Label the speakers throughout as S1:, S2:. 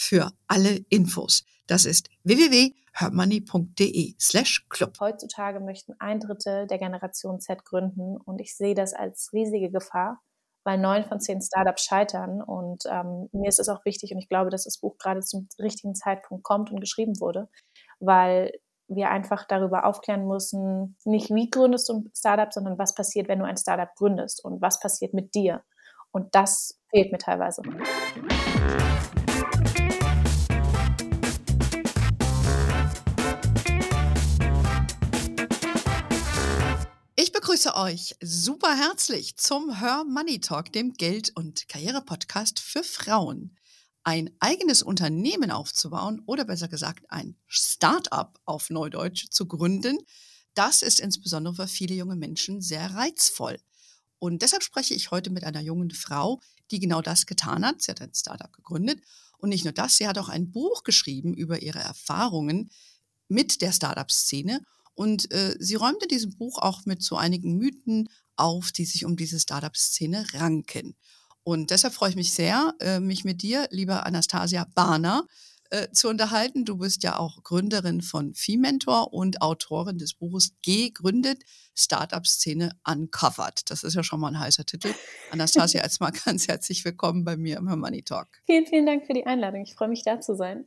S1: für alle Infos. Das ist www.hermoney.de slash club.
S2: Heutzutage möchten ein Drittel der Generation Z gründen und ich sehe das als riesige Gefahr, weil neun von zehn Startups scheitern und ähm, mir ist es auch wichtig und ich glaube, dass das Buch gerade zum richtigen Zeitpunkt kommt und geschrieben wurde, weil wir einfach darüber aufklären müssen, nicht wie gründest du ein Startup, sondern was passiert, wenn du ein Startup gründest und was passiert mit dir. Und das fehlt mir teilweise.
S1: Begrüße euch super herzlich zum Her Money Talk, dem Geld- und Karriere-Podcast für Frauen. Ein eigenes Unternehmen aufzubauen oder besser gesagt ein Start-up auf Neudeutsch zu gründen, das ist insbesondere für viele junge Menschen sehr reizvoll. Und deshalb spreche ich heute mit einer jungen Frau, die genau das getan hat. Sie hat ein Startup gegründet. Und nicht nur das, sie hat auch ein Buch geschrieben über ihre Erfahrungen mit der Startup-Szene und äh, sie räumte diesem Buch auch mit so einigen Mythen auf, die sich um diese Startup-Szene ranken. Und deshalb freue ich mich sehr, äh, mich mit dir, lieber Anastasia Bahner, äh, zu unterhalten. Du bist ja auch Gründerin von Viehmentor und Autorin des Buches Gegründet, Startup-Szene Uncovered. Das ist ja schon mal ein heißer Titel. Anastasia, jetzt mal ganz herzlich willkommen bei mir im Money Talk.
S2: Vielen, vielen Dank für die Einladung. Ich freue mich, da zu sein.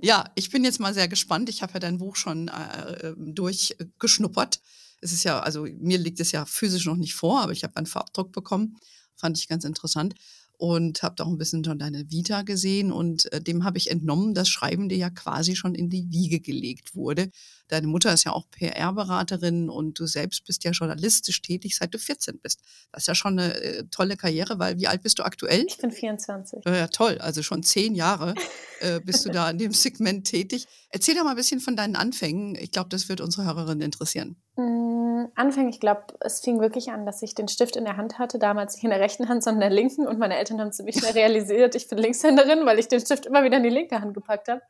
S1: ja, ich bin jetzt mal sehr gespannt. Ich habe ja dein Buch schon äh, ähm, durchgeschnuppert. Es ist ja, also mir liegt es ja physisch noch nicht vor, aber ich habe einen Farbdruck bekommen. Fand ich ganz interessant und habe auch ein bisschen schon deine Vita gesehen und äh, dem habe ich entnommen, dass Schreiben dir ja quasi schon in die Wiege gelegt wurde. Deine Mutter ist ja auch PR-Beraterin und du selbst bist ja journalistisch tätig, seit du 14 bist. Das ist ja schon eine äh, tolle Karriere, weil wie alt bist du aktuell?
S2: Ich bin 24.
S1: Ja, toll, also schon zehn Jahre äh, bist du da in dem Segment tätig. Erzähl doch mal ein bisschen von deinen Anfängen. Ich glaube, das wird unsere Hörerinnen interessieren.
S2: Mm, Anfang, ich glaube, es fing wirklich an, dass ich den Stift in der Hand hatte, damals nicht in der rechten Hand, sondern in der linken. Und meine Eltern haben ziemlich schnell realisiert, ich bin Linkshänderin, weil ich den Stift immer wieder in die linke Hand gepackt habe.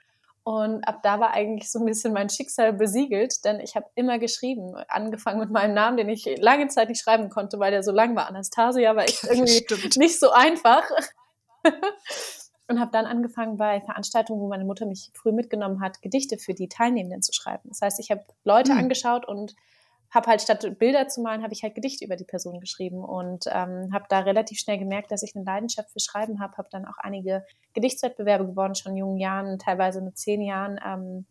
S2: Und ab da war eigentlich so ein bisschen mein Schicksal besiegelt, denn ich habe immer geschrieben, angefangen mit meinem Namen, den ich lange Zeit nicht schreiben konnte, weil der so lang war. Anastasia war echt irgendwie Stimmt. nicht so einfach. und habe dann angefangen bei Veranstaltungen, wo meine Mutter mich früh mitgenommen hat, Gedichte für die Teilnehmenden zu schreiben. Das heißt, ich habe Leute mhm. angeschaut und habe halt statt Bilder zu malen, habe ich halt Gedichte über die Person geschrieben und ähm, habe da relativ schnell gemerkt, dass ich eine Leidenschaft für Schreiben habe. Habe dann auch einige Gedichtswettbewerbe gewonnen, schon in jungen Jahren, teilweise mit zehn Jahren. Ähm,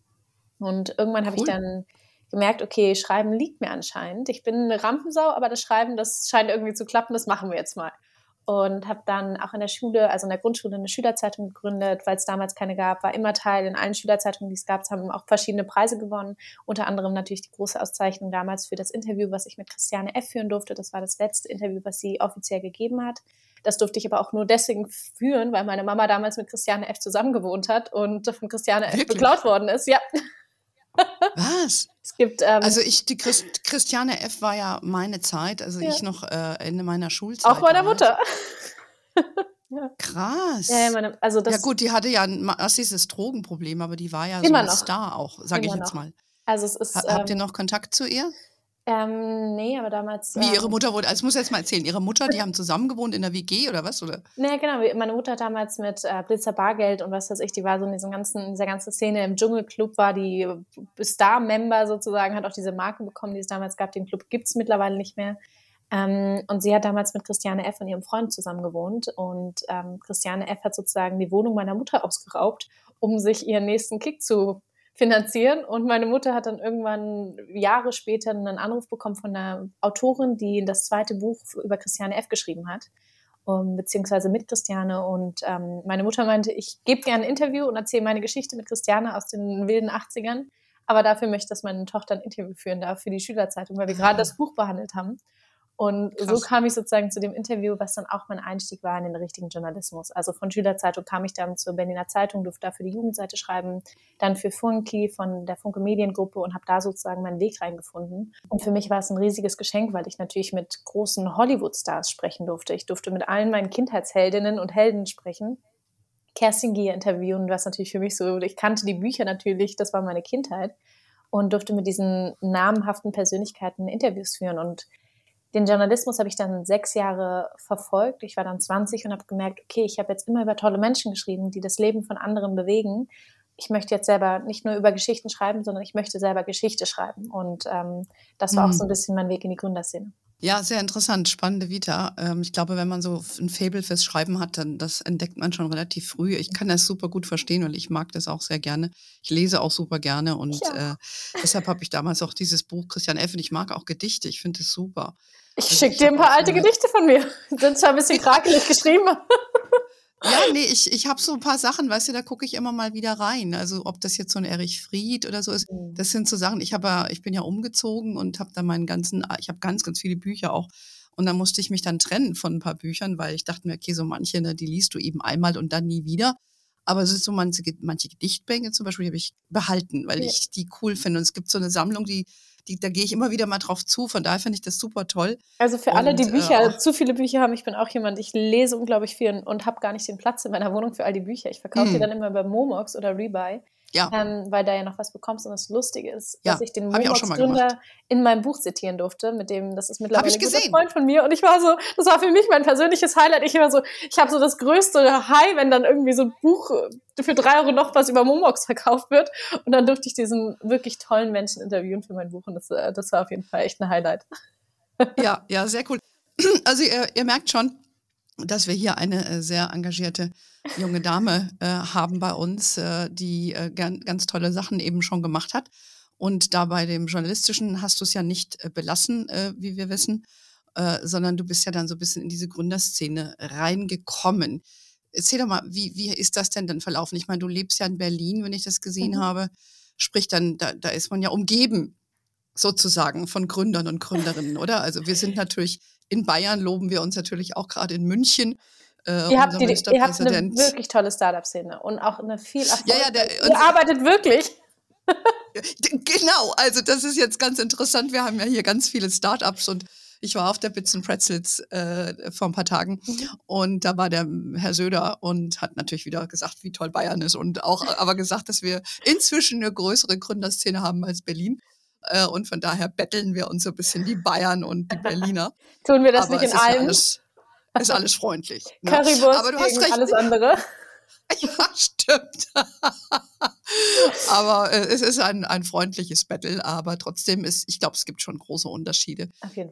S2: und irgendwann cool. habe ich dann gemerkt, okay, Schreiben liegt mir anscheinend. Ich bin eine Rampensau, aber das Schreiben, das scheint irgendwie zu klappen, das machen wir jetzt mal und habe dann auch in der Schule, also in der Grundschule, eine Schülerzeitung gegründet, weil es damals keine gab, war immer Teil in allen Schülerzeitungen, die es gab, haben auch verschiedene Preise gewonnen, unter anderem natürlich die große Auszeichnung damals für das Interview, was ich mit Christiane F. führen durfte. Das war das letzte Interview, was sie offiziell gegeben hat. Das durfte ich aber auch nur deswegen führen, weil meine Mama damals mit Christiane F. zusammengewohnt hat und von Christiane? F. beklaut worden ist. Ja.
S1: Was?
S2: Es gibt, ähm,
S1: also ich, die Christ, Christiane F. war ja meine Zeit, also ja. ich noch äh, in meiner Schulzeit.
S2: Auch meiner Mutter.
S1: ja. Krass.
S2: Ja, meine, also das
S1: ja gut, die hatte ja ein massives Drogenproblem, aber die war ja so ein noch. Star auch, sage ich jetzt noch. mal.
S2: Also es ist,
S1: ha, habt ihr ähm, noch Kontakt zu ihr?
S2: Ähm, nee, aber damals.
S1: Wie ihre ähm, Mutter wurde, also ich muss jetzt mal erzählen, ihre Mutter, die haben zusammen gewohnt in der WG oder was? Oder?
S2: Nee, genau. Meine Mutter hat damals mit äh, Blitzer Bargeld und was weiß ich, die war so in, diesem ganzen, in dieser ganzen Szene im Dschungelclub, war die Star-Member sozusagen, hat auch diese Marke bekommen, die es damals gab. Den Club gibt es mittlerweile nicht mehr. Ähm, und sie hat damals mit Christiane F. und ihrem Freund zusammen gewohnt. Und ähm, Christiane F. hat sozusagen die Wohnung meiner Mutter ausgeraubt, um sich ihren nächsten Kick zu finanzieren. Und meine Mutter hat dann irgendwann Jahre später einen Anruf bekommen von einer Autorin, die das zweite Buch über Christiane F. geschrieben hat, um, beziehungsweise mit Christiane. Und ähm, meine Mutter meinte, ich gebe gerne ein Interview und erzähle meine Geschichte mit Christiane aus den wilden 80ern. Aber dafür möchte ich, dass meine Tochter ein Interview führen darf für die Schülerzeitung, weil wir gerade das Buch behandelt haben. Und Krass. so kam ich sozusagen zu dem Interview, was dann auch mein Einstieg war in den richtigen Journalismus. Also von Schülerzeitung kam ich dann zur Berliner Zeitung, durfte da für die Jugendseite schreiben, dann für Funky von der Funke Mediengruppe und habe da sozusagen meinen Weg reingefunden. Und für mich war es ein riesiges Geschenk, weil ich natürlich mit großen Hollywood-Stars sprechen durfte. Ich durfte mit allen meinen Kindheitsheldinnen und Helden sprechen. Kerstin Gier interviewen, was natürlich für mich so, ich kannte die Bücher natürlich, das war meine Kindheit und durfte mit diesen namhaften Persönlichkeiten Interviews führen und den Journalismus habe ich dann sechs Jahre verfolgt. Ich war dann 20 und habe gemerkt, okay, ich habe jetzt immer über tolle Menschen geschrieben, die das Leben von anderen bewegen. Ich möchte jetzt selber nicht nur über Geschichten schreiben, sondern ich möchte selber Geschichte schreiben. Und ähm, das war mhm. auch so ein bisschen mein Weg in die Gründerszene.
S1: Ja, sehr interessant, spannende Vita. Ähm, ich glaube, wenn man so ein Fable fürs Schreiben hat, dann das entdeckt man schon relativ früh. Ich kann das super gut verstehen und ich mag das auch sehr gerne. Ich lese auch super gerne und ja. äh, deshalb habe ich damals auch dieses Buch Christian und ich mag auch Gedichte. Ich finde es super.
S2: Ich schicke dir ein paar alte Gedichte von mir. Sind zwar ein bisschen krakelig geschrieben.
S1: Ja, nee, ich, ich habe so ein paar Sachen, weißt du, da gucke ich immer mal wieder rein. Also ob das jetzt so ein Erich Fried oder so ist, mhm. das sind so Sachen. Ich habe ja, ich bin ja umgezogen und habe da meinen ganzen, ich habe ganz, ganz viele Bücher auch. Und dann musste ich mich dann trennen von ein paar Büchern, weil ich dachte mir, okay, so manche, ne, die liest du eben einmal und dann nie wieder. Aber es ist so manche, manche Gedichtbänke zum Beispiel, die habe ich behalten, weil ja. ich die cool finde. Und es gibt so eine Sammlung, die die, da gehe ich immer wieder mal drauf zu. Von daher finde ich das super toll.
S2: Also für alle, die Bücher, äh, zu viele Bücher haben, ich bin auch jemand, ich lese unglaublich viel und, und habe gar nicht den Platz in meiner Wohnung für all die Bücher. Ich verkaufe die hm. dann immer bei Momox oder Rebuy. Ja. Ähm, weil da ja noch was bekommst. Und das Lustige ist, ja, dass ich den Momox-Gründer in meinem Buch zitieren durfte, mit dem, das ist mittlerweile ein guter Freund von mir. Und ich war so, das war für mich mein persönliches Highlight. Ich immer so, ich habe so das größte High, wenn dann irgendwie so ein Buch für drei Euro noch was über Momox verkauft wird. Und dann durfte ich diesen wirklich tollen Menschen interviewen für mein Buch. Und das, äh, das war auf jeden Fall echt ein Highlight.
S1: Ja, ja, sehr cool. Also ihr, ihr merkt schon, dass wir hier eine äh, sehr engagierte junge Dame äh, haben bei uns, äh, die äh, ganz tolle Sachen eben schon gemacht hat. Und da bei dem Journalistischen hast du es ja nicht äh, belassen, äh, wie wir wissen, sondern du bist ja dann so ein bisschen in diese Gründerszene reingekommen. Erzähl doch mal, wie, wie ist das denn dann verlaufen? Ich meine, du lebst ja in Berlin, wenn ich das gesehen mhm. habe. Sprich, dann, da, da ist man ja umgeben sozusagen von Gründern und Gründerinnen, oder? Also wir sind natürlich in Bayern loben wir uns natürlich auch gerade in München.
S2: Äh, ihr, habt die, ihr habt eine wirklich tolle Startup-Szene und auch eine viel Erfolg. Ja, ja, der, ihr arbeitet wirklich.
S1: genau, also das ist jetzt ganz interessant. Wir haben ja hier ganz viele Startups und ich war auf der Bits and Pretzels äh, vor ein paar Tagen mhm. und da war der Herr Söder und hat natürlich wieder gesagt, wie toll Bayern ist und auch aber gesagt, dass wir inzwischen eine größere Gründerszene haben als Berlin. Äh, und von daher betteln wir uns so ein bisschen die Bayern und die Berliner.
S2: Tun wir das Aber nicht in allen?
S1: Alles, ist alles freundlich.
S2: Ne? Currywurst Aber du hast recht. alles andere.
S1: Ja, stimmt. aber äh, es ist ein, ein freundliches Battle, aber trotzdem ist, ich glaube, es gibt schon große Unterschiede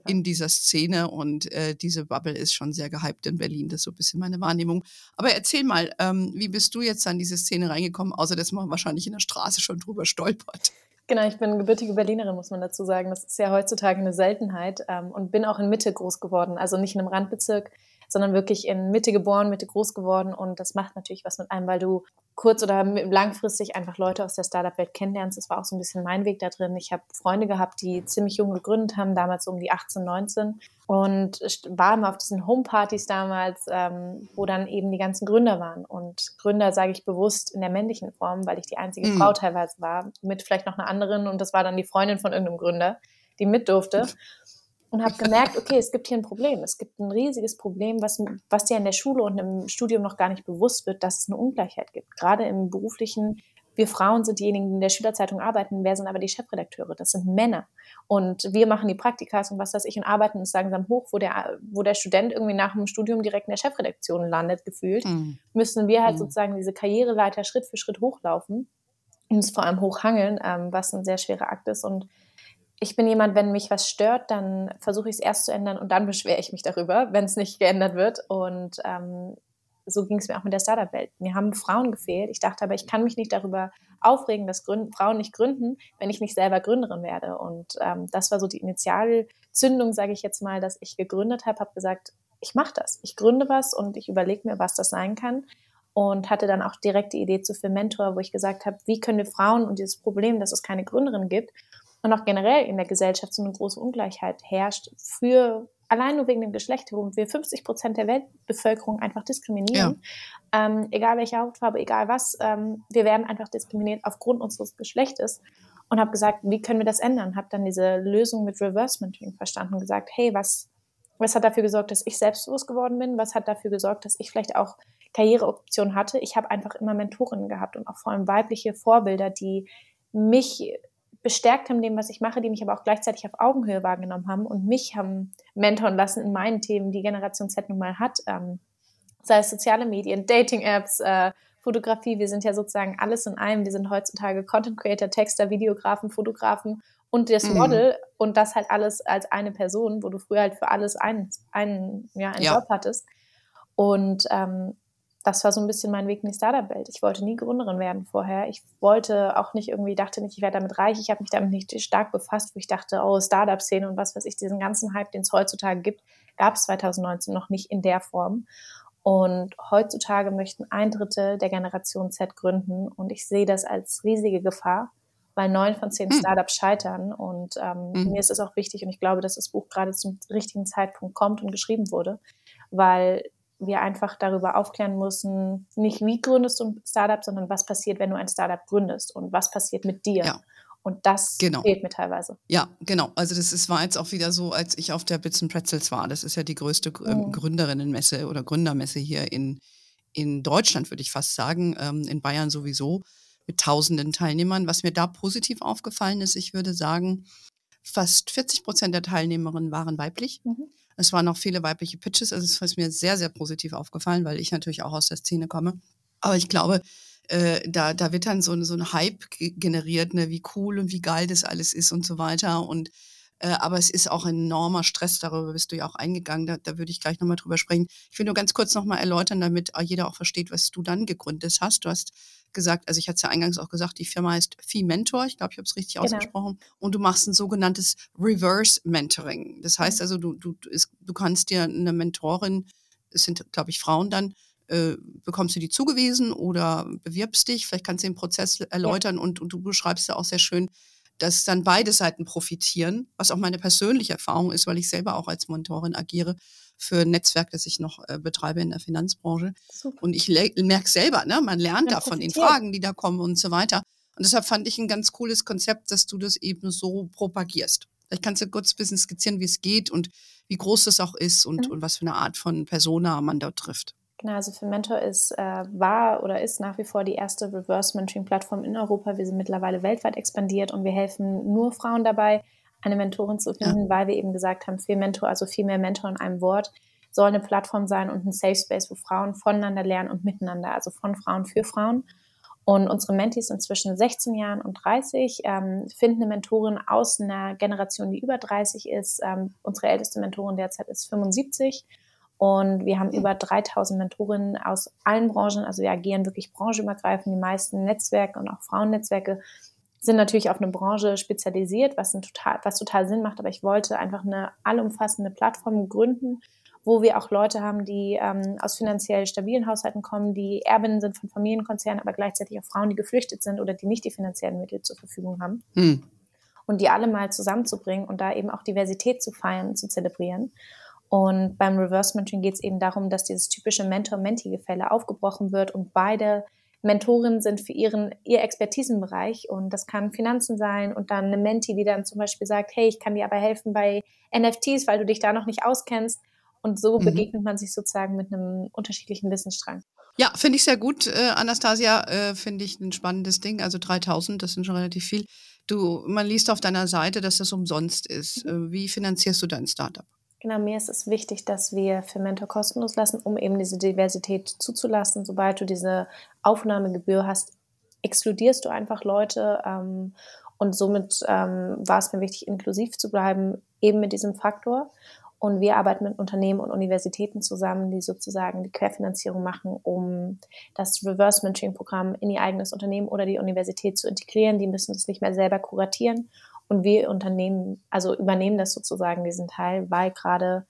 S1: in dieser Szene und äh, diese Bubble ist schon sehr gehypt in Berlin. Das ist so ein bisschen meine Wahrnehmung. Aber erzähl mal, ähm, wie bist du jetzt an diese Szene reingekommen, außer dass man wahrscheinlich in der Straße schon drüber stolpert?
S2: Genau, ich bin gebürtige Berlinerin, muss man dazu sagen. Das ist ja heutzutage eine Seltenheit ähm, und bin auch in Mitte groß geworden. Also nicht in einem Randbezirk, sondern wirklich in Mitte geboren, Mitte groß geworden. Und das macht natürlich was mit einem, weil du kurz- oder langfristig einfach Leute aus der Startup-Welt kennenlernst. Das war auch so ein bisschen mein Weg da drin. Ich habe Freunde gehabt, die ziemlich jung gegründet haben, damals um die 18, 19. Und war immer auf diesen Homepartys damals, ähm, wo dann eben die ganzen Gründer waren. Und Gründer sage ich bewusst in der männlichen Form, weil ich die einzige mhm. Frau teilweise war, mit vielleicht noch einer anderen. Und das war dann die Freundin von irgendeinem Gründer, die mit durfte und habe gemerkt, okay, es gibt hier ein Problem. Es gibt ein riesiges Problem, was, was dir in der Schule und im Studium noch gar nicht bewusst wird, dass es eine Ungleichheit gibt. Gerade im beruflichen, wir Frauen sind diejenigen, die in der Schülerzeitung arbeiten. Wer sind aber die Chefredakteure? Das sind Männer. Und wir machen die Praktikas und was weiß ich und arbeiten uns langsam hoch, wo der, wo der Student irgendwie nach dem Studium direkt in der Chefredaktion landet, gefühlt, mhm. müssen wir halt mhm. sozusagen diese Karriereleiter Schritt für Schritt hochlaufen und uns vor allem hochhangeln, ähm, was ein sehr schwerer Akt ist. Und ich bin jemand, wenn mich was stört, dann versuche ich es erst zu ändern und dann beschwere ich mich darüber, wenn es nicht geändert wird. Und ähm, so ging es mir auch mit der Startup-Welt. Mir haben Frauen gefehlt. Ich dachte aber, ich kann mich nicht darüber aufregen, dass Gründen, Frauen nicht gründen, wenn ich nicht selber Gründerin werde. Und ähm, das war so die Initialzündung, sage ich jetzt mal, dass ich gegründet habe, habe gesagt, ich mache das. Ich gründe was und ich überlege mir, was das sein kann. Und hatte dann auch direkt die Idee zu Mentor, wo ich gesagt habe, wie können wir Frauen und dieses Problem, dass es keine Gründerin gibt, und auch generell in der Gesellschaft so eine große Ungleichheit herrscht, für allein nur wegen dem Geschlecht, wo wir 50 Prozent der Weltbevölkerung einfach diskriminieren, ja. ähm, egal welche Hautfarbe, egal was, ähm, wir werden einfach diskriminiert aufgrund unseres Geschlechtes und habe gesagt, wie können wir das ändern? Habe dann diese Lösung mit Reverse Mentoring verstanden und gesagt, hey, was, was hat dafür gesorgt, dass ich selbstbewusst geworden bin? Was hat dafür gesorgt, dass ich vielleicht auch Karriereoptionen hatte? Ich habe einfach immer Mentorinnen gehabt und auch vor allem weibliche Vorbilder, die mich bestärkt haben dem, was ich mache, die mich aber auch gleichzeitig auf Augenhöhe wahrgenommen haben und mich haben mentoren lassen in meinen Themen, die Generation Z nun mal hat. Ähm, sei es soziale Medien, Dating-Apps, äh, Fotografie. Wir sind ja sozusagen alles in einem. Wir sind heutzutage Content Creator, Texter, Videografen, Fotografen und das mhm. Model und das halt alles als eine Person, wo du früher halt für alles einen, einen, ja, einen ja. Job hattest. Und ähm, das war so ein bisschen mein Weg in die Startup-Welt. Ich wollte nie Gründerin werden vorher. Ich wollte auch nicht irgendwie, dachte nicht, ich werde damit reich. Ich habe mich damit nicht stark befasst, wo ich dachte, oh, Startup-Szene und was weiß ich, diesen ganzen Hype, den es heutzutage gibt, gab es 2019 noch nicht in der Form. Und heutzutage möchten ein Drittel der Generation Z gründen und ich sehe das als riesige Gefahr, weil neun von zehn hm. Startups scheitern. Und ähm, mhm. mir ist es auch wichtig und ich glaube, dass das Buch gerade zum richtigen Zeitpunkt kommt und geschrieben wurde, weil wir einfach darüber aufklären müssen, nicht wie gründest du ein Startup, sondern was passiert, wenn du ein Startup gründest und was passiert mit dir. Ja. Und das genau. fehlt mir teilweise.
S1: Ja, genau. Also das ist, war jetzt auch wieder so, als ich auf der Bits Pretzels war. Das ist ja die größte ähm, mhm. Gründerinnenmesse oder Gründermesse hier in, in Deutschland, würde ich fast sagen. Ähm, in Bayern sowieso mit tausenden Teilnehmern. Was mir da positiv aufgefallen ist, ich würde sagen, fast 40 Prozent der Teilnehmerinnen waren weiblich. Mhm. Es waren auch viele weibliche Pitches. Also es ist mir sehr, sehr positiv aufgefallen, weil ich natürlich auch aus der Szene komme. Aber ich glaube, äh, da, da wird dann so, so ein Hype generiert, ne, wie cool und wie geil das alles ist und so weiter. Und äh, aber es ist auch enormer Stress, darüber bist du ja auch eingegangen, da, da würde ich gleich nochmal drüber sprechen. Ich will nur ganz kurz nochmal erläutern, damit jeder auch versteht, was du dann gegründet hast. Du hast gesagt, also ich hatte es ja eingangs auch gesagt, die Firma heißt Fee Mentor, ich glaube, ich habe es richtig genau. ausgesprochen, und du machst ein sogenanntes Reverse Mentoring. Das heißt mhm. also, du, du, du kannst dir eine Mentorin, es sind, glaube ich, Frauen dann, äh, bekommst du die zugewiesen oder bewirbst dich, vielleicht kannst du den Prozess erläutern ja. und, und du beschreibst ja auch sehr schön, dass dann beide Seiten profitieren, was auch meine persönliche Erfahrung ist, weil ich selber auch als Mentorin agiere für ein Netzwerk, das ich noch äh, betreibe in der Finanzbranche. Super. Und ich merke selber, ne, man lernt da von den Fragen, die da kommen und so weiter. Und deshalb fand ich ein ganz cooles Konzept, dass du das eben so propagierst. Vielleicht kannst du kurz ein bisschen skizzieren, wie es geht und wie groß das auch ist und, mhm. und was für eine Art von Persona man dort trifft.
S2: Genau, also für Mentor ist, äh, war oder ist nach wie vor die erste Reverse Mentoring-Plattform in Europa. Wir sind mittlerweile weltweit expandiert und wir helfen nur Frauen dabei, eine Mentorin zu finden, ja. weil wir eben gesagt haben, viel Mentor, also viel mehr Mentor in einem Wort, soll eine Plattform sein und ein Safe Space, wo Frauen voneinander lernen und miteinander, also von Frauen für Frauen. Und unsere Mentees sind zwischen 16 Jahren und 30, ähm, finden eine Mentorin aus einer Generation, die über 30 ist. Ähm, unsere älteste Mentorin derzeit ist 75. Und wir haben über 3000 Mentorinnen aus allen Branchen, also wir agieren wirklich branchenübergreifend. Die meisten Netzwerke und auch Frauennetzwerke sind natürlich auf eine Branche spezialisiert, was, total, was total Sinn macht. Aber ich wollte einfach eine allumfassende Plattform gründen, wo wir auch Leute haben, die ähm, aus finanziell stabilen Haushalten kommen, die Erbinnen sind von Familienkonzernen, aber gleichzeitig auch Frauen, die geflüchtet sind oder die nicht die finanziellen Mittel zur Verfügung haben. Hm. Und die alle mal zusammenzubringen und da eben auch Diversität zu feiern, zu zelebrieren. Und beim Reverse Mentoring geht es eben darum, dass dieses typische Mentor-Mentee-Gefälle aufgebrochen wird und beide Mentorinnen sind für ihren, ihr Expertisenbereich und das kann Finanzen sein und dann eine Menti, die dann zum Beispiel sagt, hey, ich kann dir aber helfen bei NFTs, weil du dich da noch nicht auskennst. Und so mhm. begegnet man sich sozusagen mit einem unterschiedlichen Wissensstrang.
S1: Ja, finde ich sehr gut, äh, Anastasia, äh, finde ich ein spannendes Ding. Also 3000, das sind schon relativ viel. Du, man liest auf deiner Seite, dass das umsonst ist. Mhm. Äh, wie finanzierst du dein Startup?
S2: Genau, mir ist es wichtig, dass wir für Mentor kostenlos lassen, um eben diese Diversität zuzulassen. Sobald du diese Aufnahmegebühr hast, exkludierst du einfach Leute. Ähm, und somit ähm, war es mir wichtig, inklusiv zu bleiben, eben mit diesem Faktor. Und wir arbeiten mit Unternehmen und Universitäten zusammen, die sozusagen die Querfinanzierung machen, um das Reverse Mentoring Programm in ihr eigenes Unternehmen oder die Universität zu integrieren. Die müssen es nicht mehr selber kuratieren und wir Unternehmen, also übernehmen das sozusagen, diesen Teil, weil gerade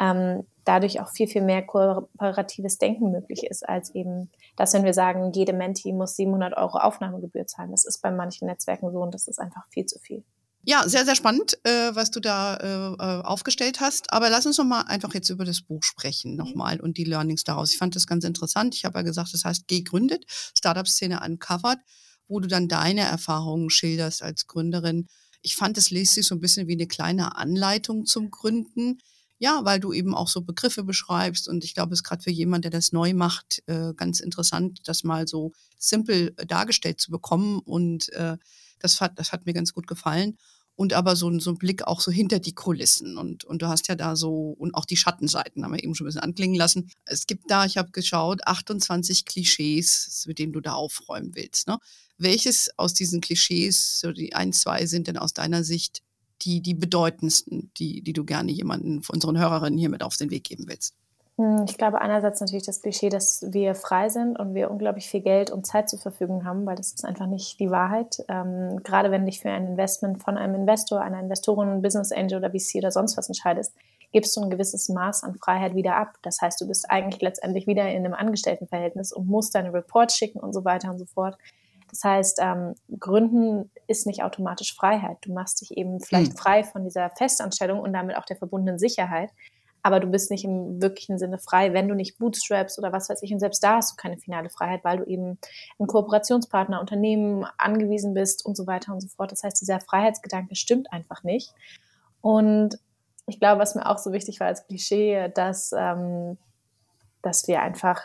S2: ähm, dadurch auch viel, viel mehr kooperatives Denken möglich ist, als eben, dass wenn wir sagen, jede Menti muss 700 Euro Aufnahmegebühr zahlen. Das ist bei manchen Netzwerken so und das ist einfach viel zu viel.
S1: Ja, sehr, sehr spannend, äh, was du da äh, äh aufgestellt hast. Aber lass uns noch mal einfach jetzt über das Buch sprechen mhm. nochmal und die Learnings daraus. Ich fand das ganz interessant. Ich habe ja gesagt, das heißt gegründet, Startup-Szene uncovered, wo du dann deine Erfahrungen schilderst als Gründerin. Ich fand, es liest sich so ein bisschen wie eine kleine Anleitung zum Gründen. Ja, weil du eben auch so Begriffe beschreibst und ich glaube, es ist gerade für jemanden, der das neu macht, äh, ganz interessant, das mal so simpel dargestellt zu bekommen und äh, das hat, das hat mir ganz gut gefallen und aber so, so ein Blick auch so hinter die Kulissen. Und, und du hast ja da so, und auch die Schattenseiten haben wir eben schon ein bisschen anklingen lassen. Es gibt da, ich habe geschaut, 28 Klischees, mit denen du da aufräumen willst. Ne? Welches aus diesen Klischees, so die ein, zwei sind denn aus deiner Sicht die, die bedeutendsten, die, die du gerne jemanden von unseren Hörerinnen hier mit auf den Weg geben willst?
S2: Hm, ich glaube einerseits natürlich das Klischee, dass wir frei sind und wir unglaublich viel Geld und Zeit zur Verfügung haben, weil das ist einfach nicht die Wahrheit. Ähm, gerade wenn du dich für ein Investment von einem Investor, einer Investorin, Business Angel oder VC oder sonst was entscheidest, gibst du ein gewisses Maß an Freiheit wieder ab. Das heißt, du bist eigentlich letztendlich wieder in einem Angestelltenverhältnis und musst deine Reports schicken und so weiter und so fort. Das heißt, ähm, Gründen ist nicht automatisch Freiheit. Du machst dich eben vielleicht hm. frei von dieser Festanstellung und damit auch der verbundenen Sicherheit aber du bist nicht im wirklichen Sinne frei, wenn du nicht bootstraps oder was weiß ich. Und selbst da hast du keine finale Freiheit, weil du eben ein Kooperationspartner, Unternehmen angewiesen bist und so weiter und so fort. Das heißt, dieser Freiheitsgedanke stimmt einfach nicht. Und ich glaube, was mir auch so wichtig war als Klischee, dass, ähm, dass wir einfach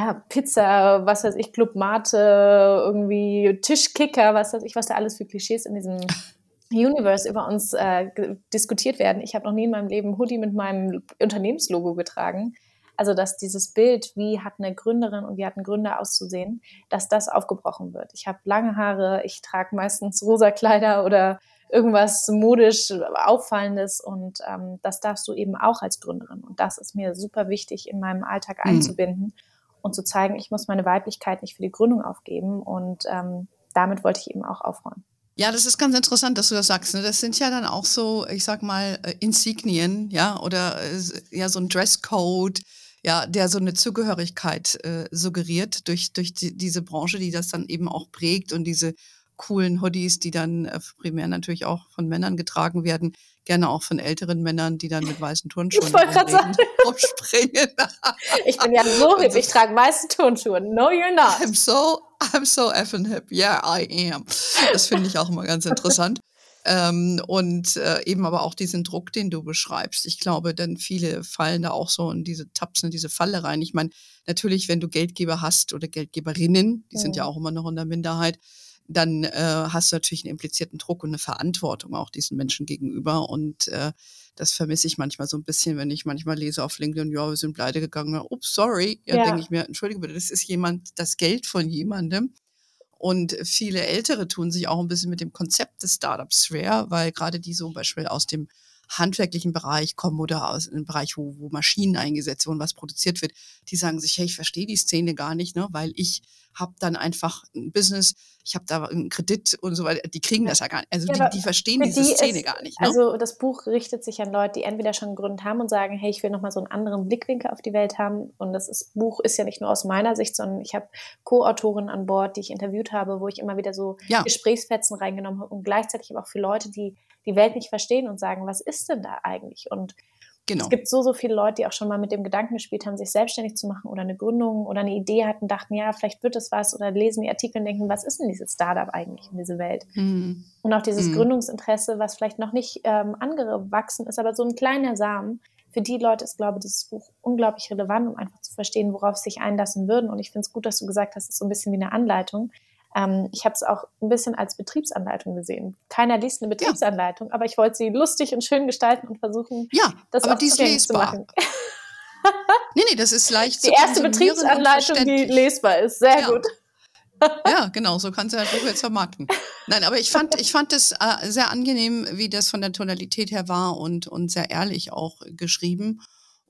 S2: ja, Pizza, was weiß ich, Club Mate, irgendwie Tischkicker, was weiß ich, was da alles für Klischees in diesem Universe über uns äh, diskutiert werden. Ich habe noch nie in meinem Leben Hoodie mit meinem Unternehmenslogo getragen. Also, dass dieses Bild, wie hat eine Gründerin und wie hat ein Gründer auszusehen, dass das aufgebrochen wird. Ich habe lange Haare, ich trage meistens rosa Kleider oder irgendwas modisch Auffallendes und ähm, das darfst du eben auch als Gründerin. Und das ist mir super wichtig, in meinem Alltag mhm. einzubinden mhm. Und zu zeigen, ich muss meine Weiblichkeit nicht für die Gründung aufgeben. Und ähm, damit wollte ich eben auch aufräumen.
S1: Ja, das ist ganz interessant, dass du das sagst. Ne? Das sind ja dann auch so, ich sag mal, äh, Insignien, ja, oder äh, ja, so ein Dresscode, ja, der so eine Zugehörigkeit äh, suggeriert durch, durch die, diese Branche, die das dann eben auch prägt und diese coolen Hoodies, die dann äh, primär natürlich auch von Männern getragen werden, gerne auch von älteren Männern, die dann mit weißen Turnschuhen
S2: aufspringen. ich bin ja so hip, ich trage weiße Turnschuhe. No, you're not.
S1: I'm so, I'm so effing hip. Yeah, I am. Das finde ich auch immer ganz interessant. Ähm, und äh, eben aber auch diesen Druck, den du beschreibst. Ich glaube, dann viele fallen da auch so in diese Tapsen, in diese Falle rein. Ich meine, natürlich, wenn du Geldgeber hast oder Geldgeberinnen, die mhm. sind ja mhm. auch immer noch in der Minderheit, dann äh, hast du natürlich einen implizierten Druck und eine Verantwortung auch diesen Menschen gegenüber. Und äh, das vermisse ich manchmal so ein bisschen, wenn ich manchmal lese auf LinkedIn, ja, wir sind pleite gegangen. Ups, sorry. Ja, ja. denke ich mir, entschuldige bitte, das ist jemand, das Geld von jemandem. Und viele Ältere tun sich auch ein bisschen mit dem Konzept des Startups schwer, weil gerade die zum Beispiel aus dem handwerklichen Bereich kommen oder aus einem Bereich, wo, wo Maschinen eingesetzt wurden, was produziert wird, die sagen sich, hey, ich verstehe die Szene gar nicht, ne, weil ich habe dann einfach ein Business, ich habe da einen Kredit und so weiter. Die kriegen das ja gar nicht. Also ja, die, die, verstehen diese die Szene ist, gar nicht.
S2: Ne? Also das Buch richtet sich an Leute, die entweder schon gegründet haben und sagen, hey, ich will nochmal so einen anderen Blickwinkel auf die Welt haben. Und das ist, Buch ist ja nicht nur aus meiner Sicht, sondern ich habe Co-Autorinnen an Bord, die ich interviewt habe, wo ich immer wieder so ja. Gesprächsfetzen reingenommen habe und gleichzeitig aber auch für Leute, die die Welt nicht verstehen und sagen, was ist denn da eigentlich? Und Genau. Es gibt so, so viele Leute, die auch schon mal mit dem Gedanken gespielt haben, sich selbstständig zu machen oder eine Gründung oder eine Idee hatten, dachten, ja, vielleicht wird es was oder lesen die Artikel und denken, was ist denn dieses Startup eigentlich in dieser Welt? Mhm. Und auch dieses mhm. Gründungsinteresse, was vielleicht noch nicht ähm, angewachsen ist, aber so ein kleiner Samen. Für die Leute ist, glaube ich, dieses Buch unglaublich relevant, um einfach zu verstehen, worauf sie sich einlassen würden. Und ich finde es gut, dass du gesagt hast, es ist so ein bisschen wie eine Anleitung. Ähm, ich habe es auch ein bisschen als Betriebsanleitung gesehen. Keiner liest eine Betriebsanleitung, ja. aber ich wollte sie lustig und schön gestalten und versuchen,
S1: ja, das aber die ist lesbar. zu machen. nee, nee, das ist leicht
S2: Die erste Betriebsanleitung, die lesbar ist. Sehr ja. gut.
S1: ja, genau, so kannst du halt Buch jetzt vermarkten. Nein, aber ich fand, ich fand es äh, sehr angenehm, wie das von der Tonalität her war und, und sehr ehrlich auch geschrieben.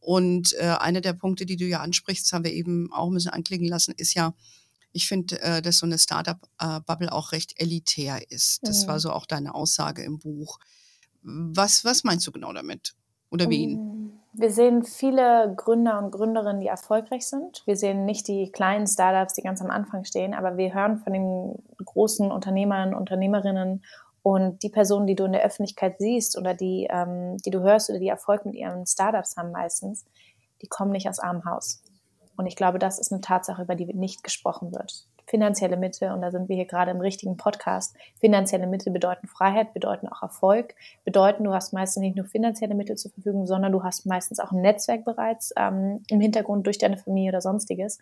S1: Und äh, einer der Punkte, die du ja ansprichst, das haben wir eben auch ein bisschen anklingen lassen, ist ja, ich finde, äh, dass so eine Startup-Bubble auch recht elitär ist. Das mhm. war so auch deine Aussage im Buch. Was, was meinst du genau damit? Oder wen? Mm,
S2: wir sehen viele Gründer und Gründerinnen, die erfolgreich sind. Wir sehen nicht die kleinen Startups, die ganz am Anfang stehen, aber wir hören von den großen Unternehmern, Unternehmerinnen Und die Personen, die du in der Öffentlichkeit siehst oder die, ähm, die du hörst oder die Erfolg mit ihren Startups haben meistens, die kommen nicht aus armem Haus. Und ich glaube, das ist eine Tatsache, über die nicht gesprochen wird. Finanzielle Mittel, und da sind wir hier gerade im richtigen Podcast, finanzielle Mittel bedeuten Freiheit, bedeuten auch Erfolg, bedeuten, du hast meistens nicht nur finanzielle Mittel zur Verfügung, sondern du hast meistens auch ein Netzwerk bereits ähm, im Hintergrund durch deine Familie oder sonstiges.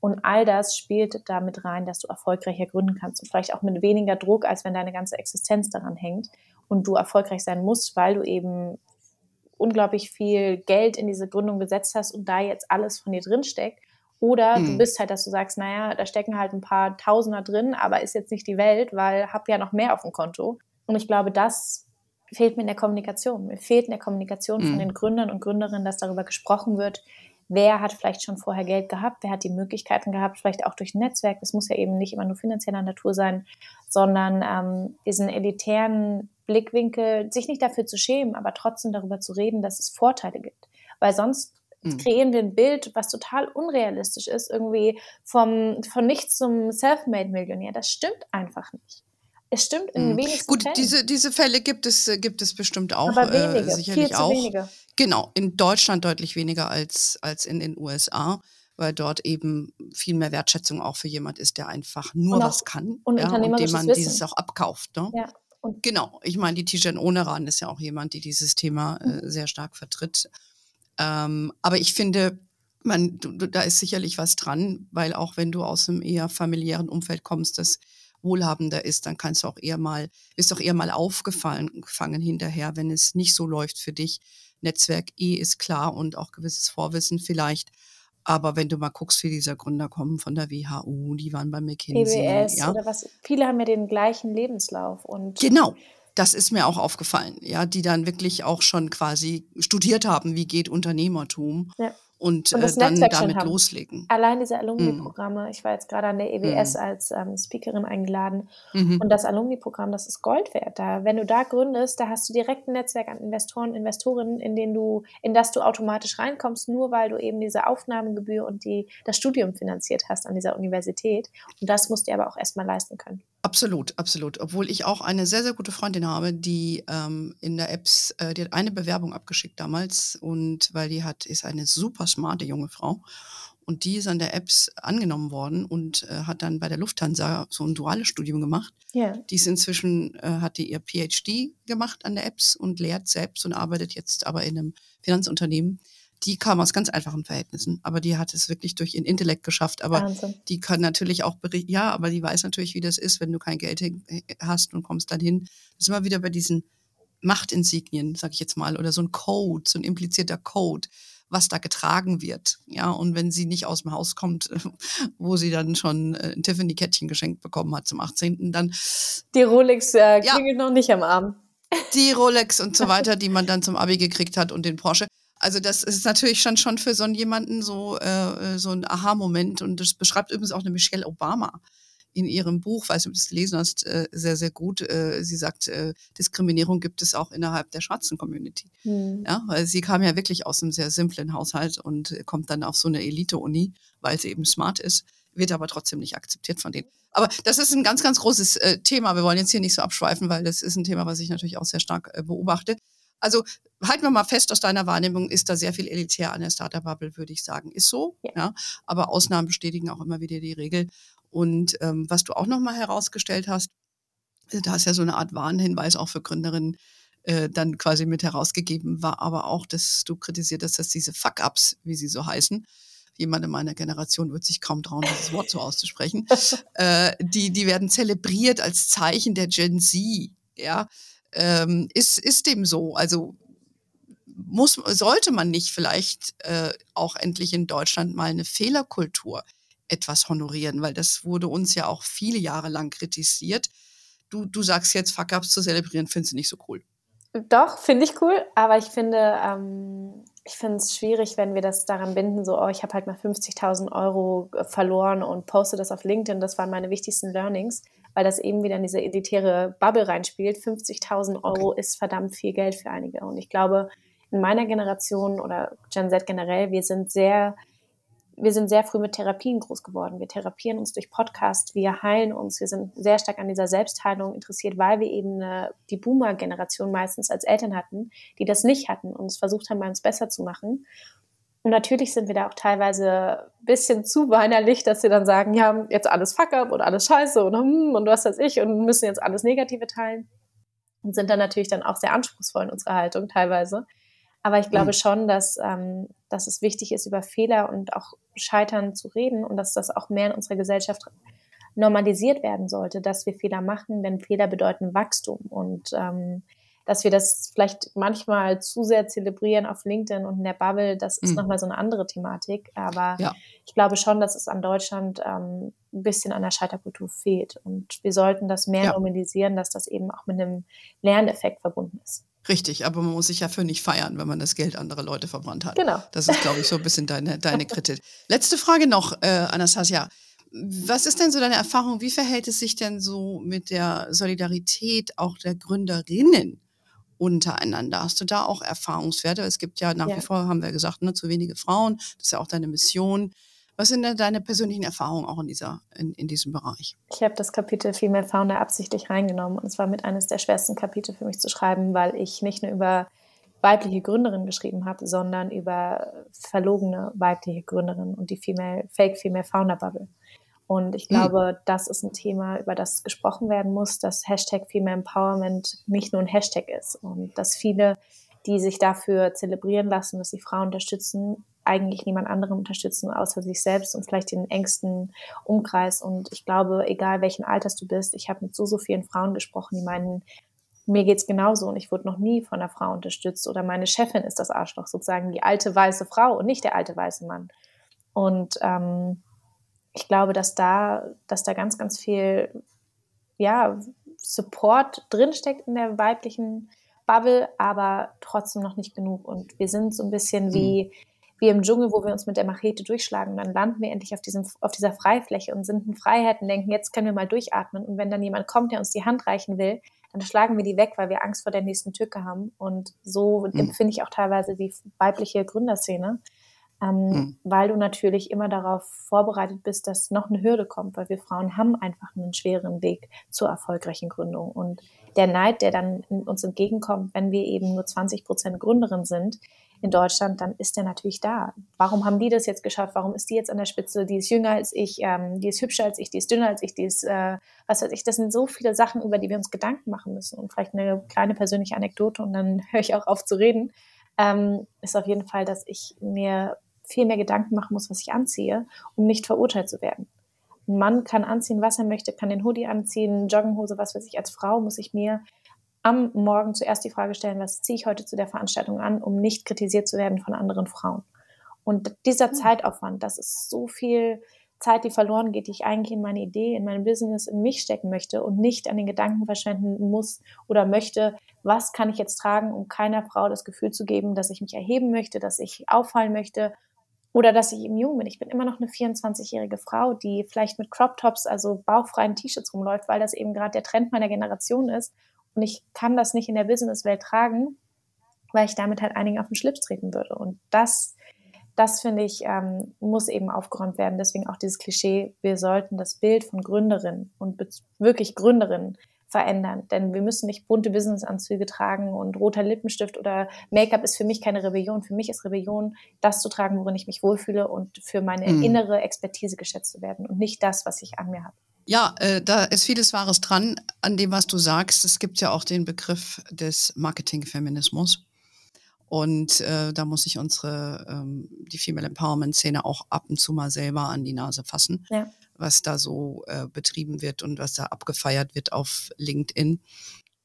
S2: Und all das spielt damit rein, dass du erfolgreicher gründen kannst und vielleicht auch mit weniger Druck, als wenn deine ganze Existenz daran hängt und du erfolgreich sein musst, weil du eben unglaublich viel Geld in diese Gründung gesetzt hast und da jetzt alles von dir drin steckt. Oder mhm. du bist halt, dass du sagst, naja, da stecken halt ein paar Tausender drin, aber ist jetzt nicht die Welt, weil hab ja noch mehr auf dem Konto. Und ich glaube, das fehlt mir in der Kommunikation. Mir fehlt in der Kommunikation mhm. von den Gründern und Gründerinnen, dass darüber gesprochen wird, wer hat vielleicht schon vorher Geld gehabt, wer hat die Möglichkeiten gehabt, vielleicht auch durch ein Netzwerk. Das muss ja eben nicht immer nur finanzieller Natur sein, sondern ähm, diesen elitären Blickwinkel, sich nicht dafür zu schämen, aber trotzdem darüber zu reden, dass es Vorteile gibt. Weil sonst mhm. kreieren wir ein Bild, was total unrealistisch ist, irgendwie vom, von nichts zum Self-Made-Millionär. Das stimmt einfach nicht. Es stimmt in mhm. wenigsten
S1: Gut, Fällen. diese, diese Fälle gibt es, äh, gibt es bestimmt auch. Aber äh, wenige, äh, sicherlich viel auch. Wenige. Genau, in Deutschland deutlich weniger als, als in den USA, weil dort eben viel mehr Wertschätzung auch für jemand ist, der einfach nur auch, was kann und, ja, und dem man Wissen. dieses auch abkauft. Ne? Ja. Und genau, ich meine, die Tijen Oneran ist ja auch jemand, die dieses Thema äh, mhm. sehr stark vertritt. Ähm, aber ich finde, man, du, da ist sicherlich was dran, weil auch wenn du aus einem eher familiären Umfeld kommst, das wohlhabender ist, dann kannst du auch eher mal, bist auch eher mal aufgefallen gefangen hinterher, wenn es nicht so läuft für dich. Netzwerk E ist klar und auch gewisses Vorwissen vielleicht. Aber wenn du mal guckst, wie dieser Gründer kommen von der WHU, die waren bei McKinsey.
S2: PBS ja. oder was. Viele haben ja den gleichen Lebenslauf. Und
S1: genau, das ist mir auch aufgefallen, ja, die dann wirklich auch schon quasi studiert haben, wie geht Unternehmertum. Ja und, und äh, dann damit loslegen.
S2: Allein diese Alumni-Programme, mhm. ich war jetzt gerade an der EWS mhm. als ähm, Speakerin eingeladen mhm. und das Alumni-Programm, das ist Gold wert. Da, wenn du da gründest, da hast du direkt ein Netzwerk an Investoren, Investorinnen, in denen du, in das du automatisch reinkommst, nur weil du eben diese Aufnahmegebühr und die, das Studium finanziert hast an dieser Universität. Und das musst du aber auch erstmal leisten können.
S1: Absolut, absolut. Obwohl ich auch eine sehr, sehr gute Freundin habe, die ähm, in der Apps, äh, die hat eine Bewerbung abgeschickt damals und weil die hat, ist eine super smarte junge Frau und die ist an der Apps angenommen worden und äh, hat dann bei der Lufthansa so ein duales Studium gemacht. Ja. Die ist inzwischen, äh, hat die ihr PhD gemacht an der Apps und lehrt selbst und arbeitet jetzt aber in einem Finanzunternehmen die kam aus ganz einfachen Verhältnissen, aber die hat es wirklich durch ihren Intellekt geschafft. Aber Wahnsinn. die kann natürlich auch berichten, ja, aber die weiß natürlich, wie das ist, wenn du kein Geld hast und kommst dann hin. Das ist immer wieder bei diesen Machtinsignien, sag ich jetzt mal, oder so ein Code, so ein implizierter Code, was da getragen wird. Ja, und wenn sie nicht aus dem Haus kommt, wo sie dann schon äh, ein Tiffany-Kettchen geschenkt bekommen hat zum 18., dann.
S2: Die Rolex äh, klingelt ja, noch nicht am Arm.
S1: Die Rolex und so weiter, die man dann zum Abi gekriegt hat und den Porsche. Also das ist natürlich schon, schon für so einen jemanden so, äh, so ein Aha-Moment. Und das beschreibt übrigens auch eine Michelle Obama in ihrem Buch, weiß nicht, ob du es gelesen hast, äh, sehr, sehr gut. Äh, sie sagt, äh, Diskriminierung gibt es auch innerhalb der schwarzen Community. Mhm. Ja, weil sie kam ja wirklich aus einem sehr simplen Haushalt und kommt dann auf so eine Elite-Uni, weil sie eben smart ist, wird aber trotzdem nicht akzeptiert von denen. Aber das ist ein ganz, ganz großes äh, Thema. Wir wollen jetzt hier nicht so abschweifen, weil das ist ein Thema, was ich natürlich auch sehr stark äh, beobachte. Also halten wir mal fest, aus deiner Wahrnehmung ist da sehr viel elitär an der Startup-Bubble, würde ich sagen. Ist so, ja. ja. Aber Ausnahmen bestätigen auch immer wieder die Regel. Und ähm, was du auch nochmal herausgestellt hast, da ist ja so eine Art Warnhinweis auch für Gründerinnen äh, dann quasi mit herausgegeben, war aber auch, dass du kritisiert hast, dass diese Fuck-Ups, wie sie so heißen, jemand in meiner Generation wird sich kaum trauen, dieses Wort so auszusprechen, äh, die, die werden zelebriert als Zeichen der Gen Z, ja, ähm, ist, ist dem so. Also muss, sollte man nicht vielleicht äh, auch endlich in Deutschland mal eine Fehlerkultur etwas honorieren, weil das wurde uns ja auch viele Jahre lang kritisiert. Du, du sagst jetzt, Fuck-Ups zu zelebrieren, findest du nicht so cool.
S2: Doch, finde ich cool, aber ich finde, ähm, ich finde es schwierig, wenn wir das daran binden, so, oh, ich habe halt mal 50.000 Euro äh, verloren und poste das auf LinkedIn, das waren meine wichtigsten Learnings weil das eben wieder in diese editäre Bubble reinspielt. 50.000 Euro okay. ist verdammt viel Geld für einige. Und ich glaube, in meiner Generation oder Gen Z generell, wir sind sehr wir sind sehr früh mit Therapien groß geworden. Wir therapieren uns durch Podcast, wir heilen uns, wir sind sehr stark an dieser Selbstheilung interessiert, weil wir eben eine, die Boomer-Generation meistens als Eltern hatten, die das nicht hatten und es versucht haben, bei uns besser zu machen. Und natürlich sind wir da auch teilweise ein bisschen zu weinerlich, dass sie dann sagen, ja, jetzt alles fuck up und alles scheiße und, hm, und was weiß ich und müssen jetzt alles Negative teilen. Und sind dann natürlich dann auch sehr anspruchsvoll in unserer Haltung teilweise. Aber ich glaube mhm. schon, dass, ähm, dass es wichtig ist, über Fehler und auch Scheitern zu reden und dass das auch mehr in unserer Gesellschaft normalisiert werden sollte, dass wir Fehler machen, denn Fehler bedeuten Wachstum und ähm, dass wir das vielleicht manchmal zu sehr zelebrieren auf LinkedIn und in der Bubble, das ist mhm. nochmal so eine andere Thematik. Aber ja. ich glaube schon, dass es an Deutschland ähm, ein bisschen an der Scheiterkultur fehlt. Und wir sollten das mehr ja. normalisieren, dass das eben auch mit einem Lerneffekt verbunden ist.
S1: Richtig, aber man muss sich ja für nicht feiern, wenn man das Geld anderer Leute verbrannt hat.
S2: Genau.
S1: Das ist, glaube ich, so ein bisschen deine, deine Kritik. Letzte Frage noch, äh, Anastasia. Was ist denn so deine Erfahrung? Wie verhält es sich denn so mit der Solidarität auch der Gründerinnen untereinander? Hast du da auch Erfahrungswerte? Es gibt ja nach ja. wie vor, haben wir gesagt, ne, zu wenige Frauen. Das ist ja auch deine Mission. Was sind denn deine persönlichen Erfahrungen auch in, dieser, in, in diesem Bereich?
S2: Ich habe das Kapitel Female Founder absichtlich reingenommen und es war mit eines der schwersten Kapitel für mich zu schreiben, weil ich nicht nur über weibliche Gründerinnen geschrieben habe, sondern über verlogene weibliche Gründerinnen und die Female, Fake Female Founder Bubble. Und ich hm. glaube, mhm. das ist ein Thema, über das gesprochen werden muss, dass Hashtag Female Empowerment nicht nur ein Hashtag ist und dass viele, die sich dafür zelebrieren lassen, dass sie Frauen unterstützen, eigentlich niemand anderem unterstützen, außer sich selbst und vielleicht den engsten Umkreis. Und ich glaube, egal welchen Alters du bist, ich habe mit so, so vielen Frauen gesprochen, die meinen, mir geht's genauso und ich wurde noch nie von einer Frau unterstützt oder meine Chefin ist das Arschloch, sozusagen die alte weiße Frau und nicht der alte weiße Mann. Und ähm, ich glaube, dass da, dass da ganz, ganz viel ja, Support drinsteckt in der weiblichen Bubble, aber trotzdem noch nicht genug. Und wir sind so ein bisschen wie, mhm wie im Dschungel, wo wir uns mit der Machete durchschlagen. Dann landen wir endlich auf, diesem, auf dieser Freifläche und sind in Freiheit und denken, jetzt können wir mal durchatmen. Und wenn dann jemand kommt, der uns die Hand reichen will, dann schlagen wir die weg, weil wir Angst vor der nächsten Tücke haben. Und so mhm. empfinde ich auch teilweise die weibliche Gründerszene. Ähm, mhm. Weil du natürlich immer darauf vorbereitet bist, dass noch eine Hürde kommt, weil wir Frauen haben einfach einen schweren Weg zur erfolgreichen Gründung. Und der Neid, der dann uns entgegenkommt, wenn wir eben nur 20 Prozent Gründerin sind, in Deutschland, dann ist der natürlich da. Warum haben die das jetzt geschafft? Warum ist die jetzt an der Spitze? Die ist jünger als ich, ähm, die ist hübscher als ich, die ist dünner als ich, die ist, äh, was weiß ich. Das sind so viele Sachen, über die wir uns Gedanken machen müssen. Und vielleicht eine kleine persönliche Anekdote und dann höre ich auch auf zu reden, ähm, ist auf jeden Fall, dass ich mir viel mehr Gedanken machen muss, was ich anziehe, um nicht verurteilt zu werden. Ein Mann kann anziehen, was er möchte, kann den Hoodie anziehen, Joggenhose, was weiß ich. Als Frau muss ich mir am Morgen zuerst die Frage stellen, was ziehe ich heute zu der Veranstaltung an, um nicht kritisiert zu werden von anderen Frauen. Und dieser Zeitaufwand, das ist so viel Zeit, die verloren geht, die ich eigentlich in meine Idee, in mein Business, in mich stecken möchte und nicht an den Gedanken verschwenden muss oder möchte, was kann ich jetzt tragen, um keiner Frau das Gefühl zu geben, dass ich mich erheben möchte, dass ich auffallen möchte oder dass ich eben jung bin. Ich bin immer noch eine 24-jährige Frau, die vielleicht mit Crop Tops, also bauchfreien T-Shirts rumläuft, weil das eben gerade der Trend meiner Generation ist und ich kann das nicht in der Businesswelt tragen, weil ich damit halt einigen auf den Schlips treten würde. Und das, das finde ich, ähm, muss eben aufgeräumt werden. Deswegen auch dieses Klischee, wir sollten das Bild von Gründerinnen und wirklich Gründerinnen verändern. Denn wir müssen nicht bunte Businessanzüge tragen und roter Lippenstift oder Make-up ist für mich keine Rebellion. Für mich ist Rebellion, das zu tragen, worin ich mich wohlfühle und für meine mhm. innere Expertise geschätzt zu werden und nicht das, was ich an mir habe.
S1: Ja, äh, da ist vieles Wahres dran an dem, was du sagst. Es gibt ja auch den Begriff des Marketingfeminismus. Und äh, da muss sich unsere, ähm, die Female Empowerment-Szene auch ab und zu mal selber an die Nase fassen, ja. was da so äh, betrieben wird und was da abgefeiert wird auf LinkedIn.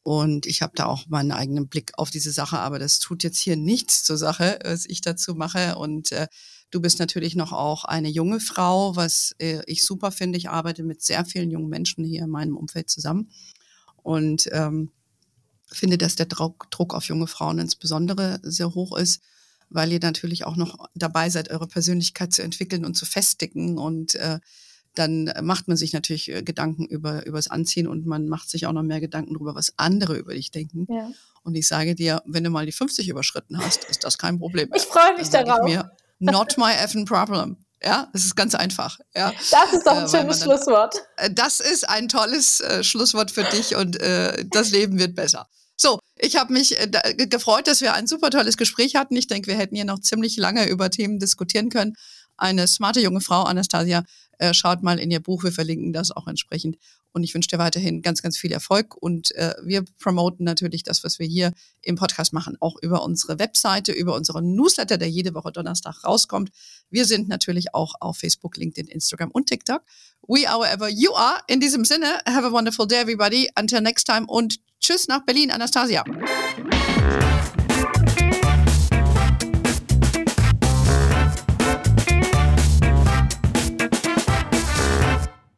S1: Und ich habe da auch meinen eigenen Blick auf diese Sache, aber das tut jetzt hier nichts zur Sache, was ich dazu mache. Und äh, Du bist natürlich noch auch eine junge Frau, was äh, ich super finde. Ich arbeite mit sehr vielen jungen Menschen hier in meinem Umfeld zusammen und ähm, finde, dass der Druck, Druck auf junge Frauen insbesondere sehr hoch ist, weil ihr natürlich auch noch dabei seid, eure Persönlichkeit zu entwickeln und zu festigen und äh, dann macht man sich natürlich äh, Gedanken über, über das Anziehen und man macht sich auch noch mehr Gedanken darüber, was andere über dich denken. Ja. Und ich sage dir, wenn du mal die 50 überschritten hast, ist das kein Problem.
S2: Ich freue mich darauf.
S1: Mir, Not my effing problem. Ja, das ist ganz einfach. Ja.
S2: Das ist doch ein äh, schönes dann, Schlusswort.
S1: Äh, das ist ein tolles äh, Schlusswort für dich und äh, das Leben wird besser. So, ich habe mich äh, gefreut, dass wir ein super tolles Gespräch hatten. Ich denke, wir hätten hier noch ziemlich lange über Themen diskutieren können. Eine smarte junge Frau, Anastasia, äh, schaut mal in ihr Buch. Wir verlinken das auch entsprechend. Und ich wünsche dir weiterhin ganz, ganz viel Erfolg. Und äh, wir promoten natürlich das, was wir hier im Podcast machen, auch über unsere Webseite, über unseren Newsletter, der jede Woche Donnerstag rauskommt. Wir sind natürlich auch auf Facebook, LinkedIn, Instagram und TikTok. We are wherever you are. In diesem Sinne, have a wonderful day, everybody. Until next time und tschüss nach Berlin, Anastasia.